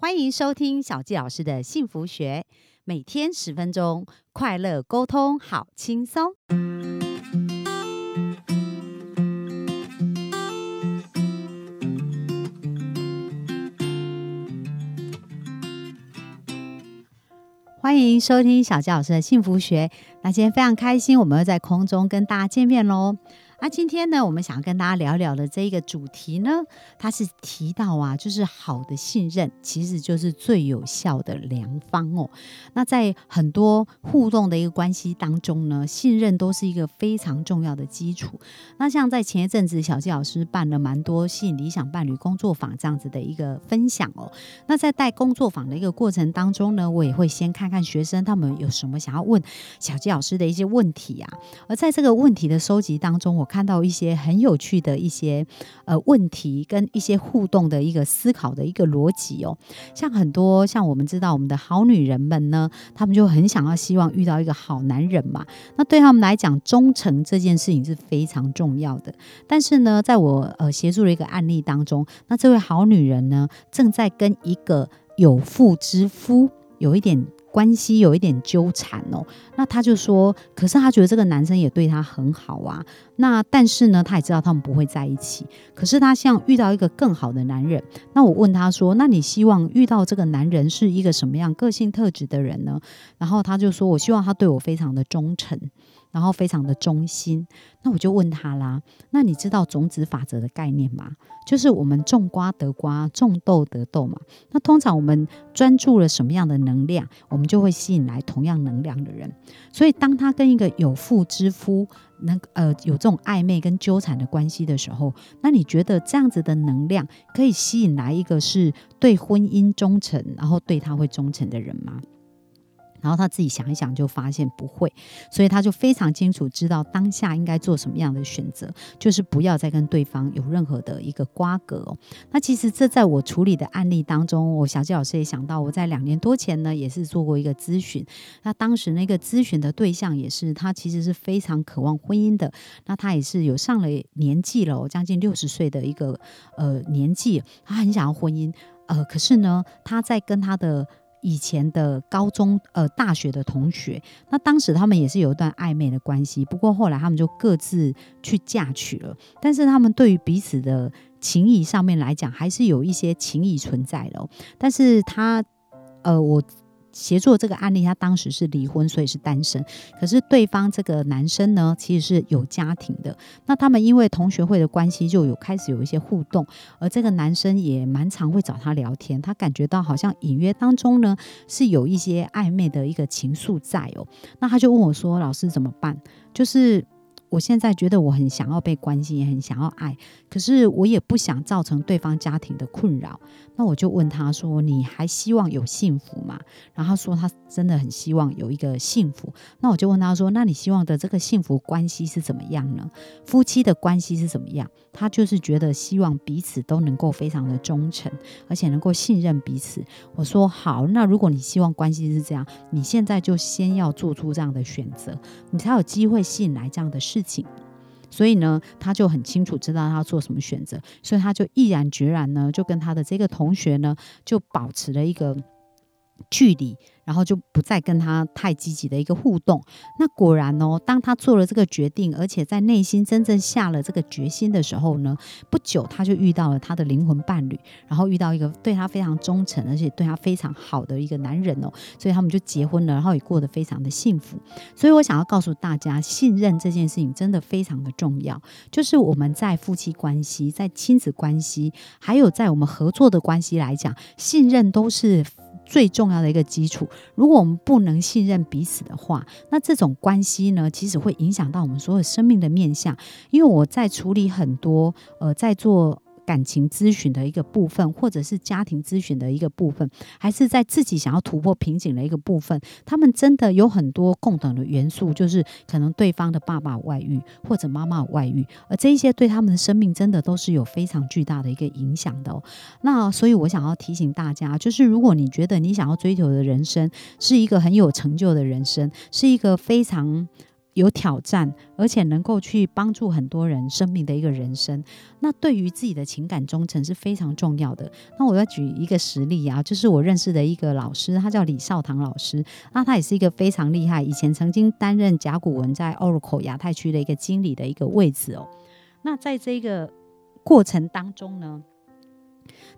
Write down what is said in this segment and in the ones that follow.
欢迎收听小纪老师的幸福学，每天十分钟，快乐沟通，好轻松。欢迎收听小纪老师的幸福学。那今天非常开心，我们又在空中跟大家见面喽。那今天呢，我们想要跟大家聊聊的这一个主题呢，它是提到啊，就是好的信任其实就是最有效的良方哦。那在很多互动的一个关系当中呢，信任都是一个非常重要的基础。那像在前一阵子，小纪老师办了蛮多吸引理想伴侣工作坊这样子的一个分享哦。那在带工作坊的一个过程当中呢，我也会先看看学生他们有什么想要问小纪老师的一些问题啊。而在这个问题的收集当中，我看到一些很有趣的一些呃问题，跟一些互动的一个思考的一个逻辑哦。像很多像我们知道我们的好女人们呢，她们就很想要希望遇到一个好男人嘛。那对他们来讲，忠诚这件事情是非常重要的。但是呢，在我呃协助的一个案例当中，那这位好女人呢，正在跟一个有妇之夫有一点。关系有一点纠缠哦，那他就说，可是他觉得这个男生也对他很好啊。那但是呢，他也知道他们不会在一起。可是他像遇到一个更好的男人。那我问他说，那你希望遇到这个男人是一个什么样个性特质的人呢？然后他就说，我希望他对我非常的忠诚。然后非常的忠心，那我就问他啦，那你知道种子法则的概念吗？就是我们种瓜得瓜，种豆得豆嘛。那通常我们专注了什么样的能量，我们就会吸引来同样能量的人。所以当他跟一个有妇之夫，能呃有这种暧昧跟纠缠的关系的时候，那你觉得这样子的能量可以吸引来一个是对婚姻忠诚，然后对他会忠诚的人吗？然后他自己想一想，就发现不会，所以他就非常清楚知道当下应该做什么样的选择，就是不要再跟对方有任何的一个瓜葛哦。那其实这在我处理的案例当中，我小纪老师也想到，我在两年多前呢，也是做过一个咨询。那当时那个咨询的对象也是他，其实是非常渴望婚姻的。那他也是有上了年纪了，将近六十岁的一个呃年纪，他很想要婚姻，呃，可是呢，他在跟他的。以前的高中、呃大学的同学，那当时他们也是有一段暧昧的关系，不过后来他们就各自去嫁娶了。但是他们对于彼此的情谊上面来讲，还是有一些情谊存在的。但是他，呃，我。协作这个案例，他当时是离婚，所以是单身。可是对方这个男生呢，其实是有家庭的。那他们因为同学会的关系，就有开始有一些互动。而这个男生也蛮常会找他聊天，他感觉到好像隐约当中呢，是有一些暧昧的一个情愫在哦。那他就问我说：“老师怎么办？”就是。我现在觉得我很想要被关心，也很想要爱，可是我也不想造成对方家庭的困扰。那我就问他说：“你还希望有幸福吗？”然后他说他真的很希望有一个幸福。那我就问他说：“那你希望的这个幸福关系是怎么样呢？夫妻的关系是怎么样？”他就是觉得希望彼此都能够非常的忠诚，而且能够信任彼此。我说：“好，那如果你希望关系是这样，你现在就先要做出这样的选择，你才有机会吸引来这样的事。”事情，所以呢，他就很清楚知道他要做什么选择，所以他就毅然决然呢，就跟他的这个同学呢，就保持了一个距离。然后就不再跟他太积极的一个互动。那果然哦，当他做了这个决定，而且在内心真正下了这个决心的时候呢，不久他就遇到了他的灵魂伴侣，然后遇到一个对他非常忠诚，而且对他非常好的一个男人哦，所以他们就结婚了，然后也过得非常的幸福。所以我想要告诉大家，信任这件事情真的非常的重要。就是我们在夫妻关系、在亲子关系，还有在我们合作的关系来讲，信任都是。最重要的一个基础，如果我们不能信任彼此的话，那这种关系呢，其实会影响到我们所有生命的面相。因为我在处理很多，呃，在做。感情咨询的一个部分，或者是家庭咨询的一个部分，还是在自己想要突破瓶颈的一个部分，他们真的有很多共同的元素，就是可能对方的爸爸外遇或者妈妈外遇，而这一些对他们的生命真的都是有非常巨大的一个影响的。那所以我想要提醒大家，就是如果你觉得你想要追求的人生是一个很有成就的人生，是一个非常。有挑战，而且能够去帮助很多人生命的一个人生。那对于自己的情感忠诚是非常重要的。那我要举一个实例啊，就是我认识的一个老师，他叫李少堂老师。那他也是一个非常厉害，以前曾经担任甲骨文在 Oracle 亚太区的一个经理的一个位置哦。那在这个过程当中呢？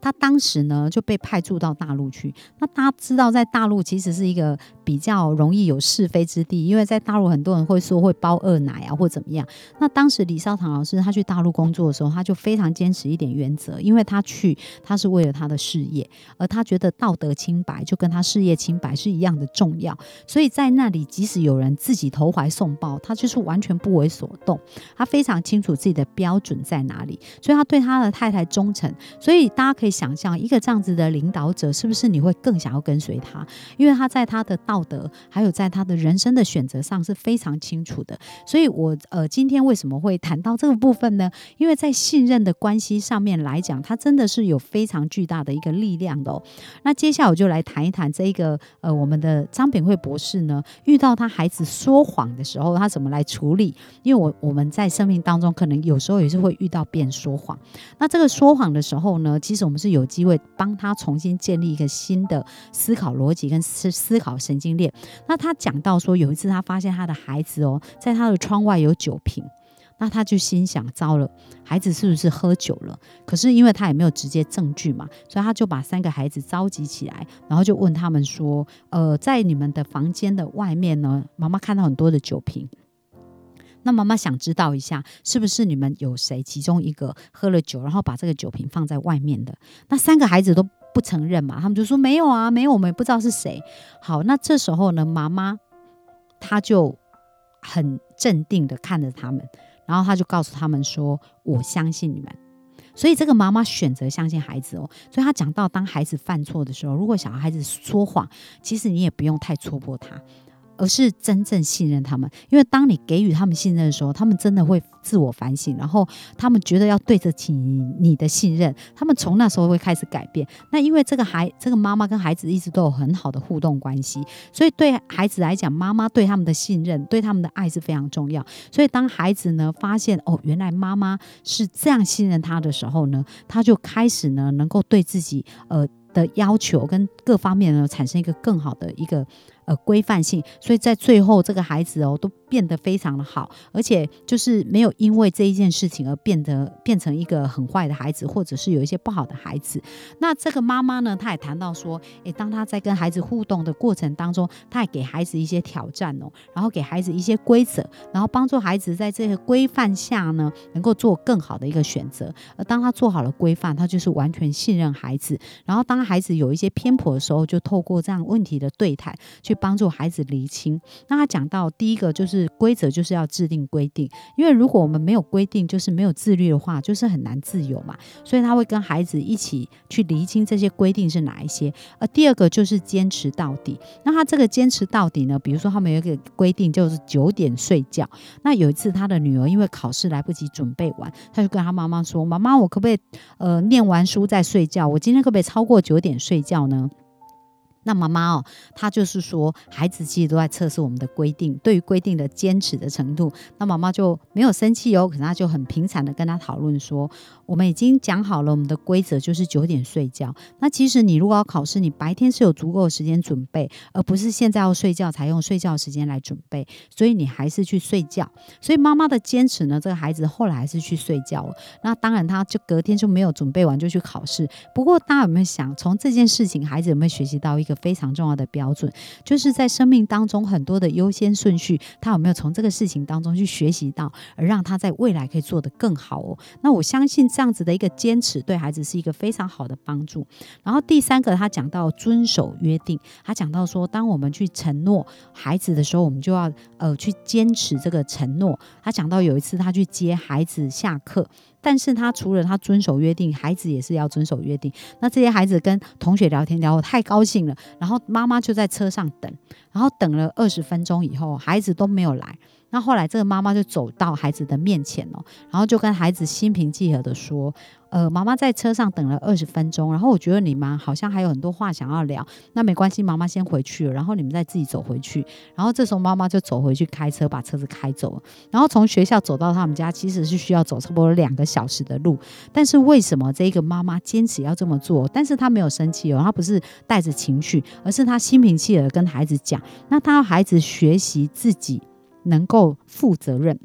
他当时呢就被派驻到大陆去。那大家知道，在大陆其实是一个比较容易有是非之地，因为在大陆很多人会说会包二奶啊，或怎么样。那当时李少堂老师他去大陆工作的时候，他就非常坚持一点原则，因为他去他是为了他的事业，而他觉得道德清白就跟他事业清白是一样的重要。所以在那里，即使有人自己投怀送抱，他就是完全不为所动。他非常清楚自己的标准在哪里，所以他对他的太太忠诚。所以大家可以。想象一个这样子的领导者，是不是你会更想要跟随他？因为他在他的道德，还有在他的人生的选择上是非常清楚的。所以，我呃今天为什么会谈到这个部分呢？因为在信任的关系上面来讲，他真的是有非常巨大的一个力量的。哦。那接下来我就来谈一谈这一个呃我们的张炳慧博士呢，遇到他孩子说谎的时候，他怎么来处理？因为我我们在生命当中可能有时候也是会遇到别人说谎。那这个说谎的时候呢，其实我们是。有机会帮他重新建立一个新的思考逻辑跟思思考神经链。那他讲到说，有一次他发现他的孩子哦，在他的窗外有酒瓶，那他就心想：糟了，孩子是不是喝酒了？可是因为他也没有直接证据嘛，所以他就把三个孩子召集起来，然后就问他们说：呃，在你们的房间的外面呢，妈妈看到很多的酒瓶。那妈妈想知道一下，是不是你们有谁其中一个喝了酒，然后把这个酒瓶放在外面的？那三个孩子都不承认嘛，他们就说没有啊，没有，我们也不知道是谁。好，那这时候呢，妈妈她就很镇定的看着他们，然后她就告诉他们说：“我相信你们。”所以这个妈妈选择相信孩子哦。所以她讲到，当孩子犯错的时候，如果小孩子说谎，其实你也不用太戳破他。而是真正信任他们，因为当你给予他们信任的时候，他们真的会自我反省，然后他们觉得要对得起你的信任，他们从那时候会开始改变。那因为这个孩，这个妈妈跟孩子一直都有很好的互动关系，所以对孩子来讲，妈妈对他们的信任、对他们的爱是非常重要。所以当孩子呢发现哦，原来妈妈是这样信任他的时候呢，他就开始呢能够对自己呃的要求跟各方面呢产生一个更好的一个。呃，规范性，所以在最后，这个孩子哦，都变得非常的好，而且就是没有因为这一件事情而变得变成一个很坏的孩子，或者是有一些不好的孩子。那这个妈妈呢，她也谈到说，诶，当她在跟孩子互动的过程当中，她也给孩子一些挑战哦，然后给孩子一些规则，然后帮助孩子在这个规范下呢，能够做更好的一个选择。而当他做好了规范，他就是完全信任孩子。然后当孩子有一些偏颇的时候，就透过这样问题的对谈去。帮助孩子厘清。那他讲到第一个就是规则，就是要制定规定。因为如果我们没有规定，就是没有自律的话，就是很难自由嘛。所以他会跟孩子一起去厘清这些规定是哪一些。而第二个就是坚持到底。那他这个坚持到底呢？比如说他们有一个规定，就是九点睡觉。那有一次他的女儿因为考试来不及准备完，他就跟他妈妈说：“妈妈，我可不可以呃念完书再睡觉？我今天可不可以超过九点睡觉呢？”那妈妈哦，她就是说，孩子其实都在测试我们的规定，对于规定的坚持的程度。那妈妈就没有生气哦，可是她就很平常的跟他讨论说，我们已经讲好了，我们的规则就是九点睡觉。那其实你如果要考试，你白天是有足够的时间准备，而不是现在要睡觉才用睡觉时间来准备。所以你还是去睡觉。所以妈妈的坚持呢，这个孩子后来还是去睡觉了。那当然，他就隔天就没有准备完就去考试。不过大家有没有想，从这件事情，孩子有没有学习到一个？非常重要的标准，就是在生命当中很多的优先顺序，他有没有从这个事情当中去学习到，而让他在未来可以做得更好哦？那我相信这样子的一个坚持，对孩子是一个非常好的帮助。然后第三个，他讲到遵守约定，他讲到说，当我们去承诺孩子的时候，我们就要呃去坚持这个承诺。他讲到有一次他去接孩子下课。但是他除了他遵守约定，孩子也是要遵守约定。那这些孩子跟同学聊天聊得太高兴了，然后妈妈就在车上等，然后等了二十分钟以后，孩子都没有来。那后来这个妈妈就走到孩子的面前哦，然后就跟孩子心平气和的说。呃，妈妈在车上等了二十分钟，然后我觉得你们好像还有很多话想要聊，那没关系，妈妈先回去了，然后你们再自己走回去。然后这时候妈妈就走回去开车，把车子开走了。然后从学校走到他们家，其实是需要走差不多两个小时的路。但是为什么这个妈妈坚持要这么做？但是她没有生气哦，她不是带着情绪，而是她心平气和跟孩子讲，那她要孩子学习自己能够负责任。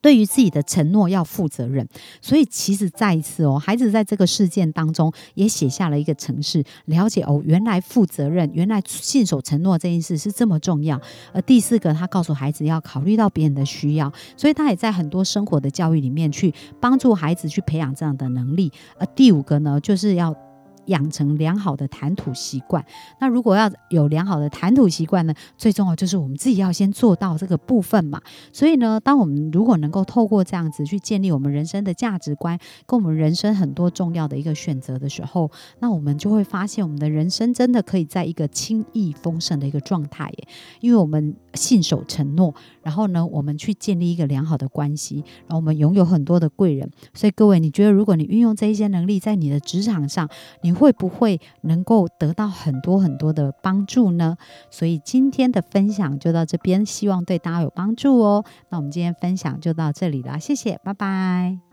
对于自己的承诺要负责任，所以其实再一次哦，孩子在这个事件当中也写下了一个城市，了解哦，原来负责任，原来信守承诺这件事是这么重要。而第四个，他告诉孩子要考虑到别人的需要，所以他也在很多生活的教育里面去帮助孩子去培养这样的能力。而第五个呢，就是要。养成良好的谈吐习惯。那如果要有良好的谈吐习惯呢？最重要就是我们自己要先做到这个部分嘛。所以呢，当我们如果能够透过这样子去建立我们人生的价值观，跟我们人生很多重要的一个选择的时候，那我们就会发现我们的人生真的可以在一个轻易丰盛的一个状态耶。因为我们信守承诺，然后呢，我们去建立一个良好的关系，然后我们拥有很多的贵人。所以各位，你觉得如果你运用这一些能力在你的职场上，你会不会能够得到很多很多的帮助呢？所以今天的分享就到这边，希望对大家有帮助哦。那我们今天分享就到这里了，谢谢，拜拜。